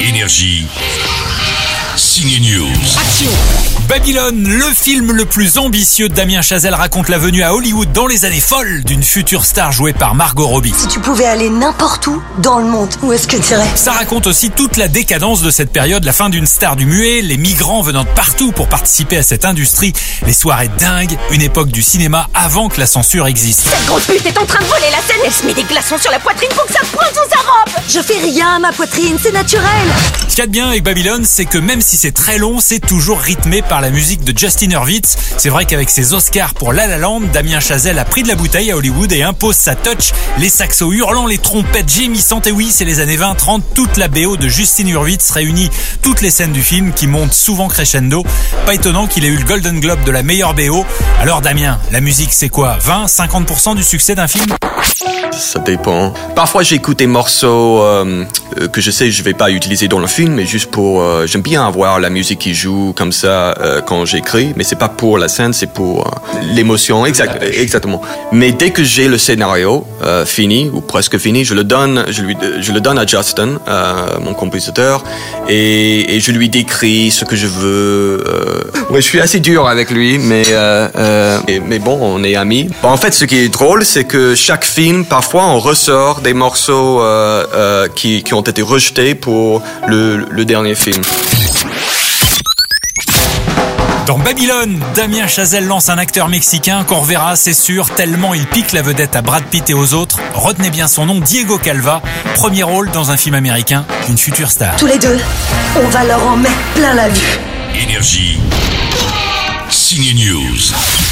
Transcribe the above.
Énergie. Signe News. Babylone, le film le plus ambitieux de Damien Chazelle raconte la venue à Hollywood dans les années folles d'une future star jouée par Margot Robbie. Si tu pouvais aller n'importe où dans le monde, où est-ce que tu irais? Ça raconte aussi toute la décadence de cette période, la fin d'une star du muet, les migrants venant de partout pour participer à cette industrie, les soirées dingues, une époque du cinéma avant que la censure existe. Cette grosse pute est en train de voler la scène Elle se met des glaçons sur la poitrine pour que ça pointe sous sa robe Je fais rien à ma poitrine, c'est naturel Ce qu'il y a de bien avec Babylone, c'est que même si c'est très long, c'est toujours rythmé par la musique de Justin Hurwitz. C'est vrai qu'avec ses Oscars pour La La Land, Damien Chazelle a pris de la bouteille à Hollywood et impose sa touch. Les saxos hurlants, les trompettes gémissantes, et oui, c'est les années 20-30, toute la BO de Justin Hurwitz réunit toutes les scènes du film qui montent souvent crescendo. Pas étonnant qu'il ait eu le Golden Globe de la meilleure BO. Alors Damien, la musique c'est quoi? 20, 50% du succès d'un film? Ça dépend. Parfois j'écoute des morceaux euh, que je sais que je vais pas utiliser dans le film, mais juste pour euh, j'aime bien avoir la musique qui joue comme ça euh, quand j'écris, mais c'est pas pour la scène, c'est pour euh, l'émotion, exact, exactement. Mais dès que j'ai le scénario euh, fini ou presque fini, je le donne, je lui, je le donne à Justin, euh, mon compositeur, et, et je lui décris ce que je veux. Euh... Ouais, je suis assez dur avec lui, mais euh, euh, et- mais bon, on est amis. Bon, en fait, ce qui est drôle, c'est que chaque film, parfois, on ressort des morceaux euh, euh, qui, qui ont été rejetés pour le, le dernier film. Dans Babylone, Damien Chazelle lance un acteur mexicain qu'on reverra, c'est sûr, tellement il pique la vedette à Brad Pitt et aux autres. Retenez bien son nom, Diego Calva, premier rôle dans un film américain, une future star. Tous les deux, on va leur en mettre plein la vue. Énergie. Signe News.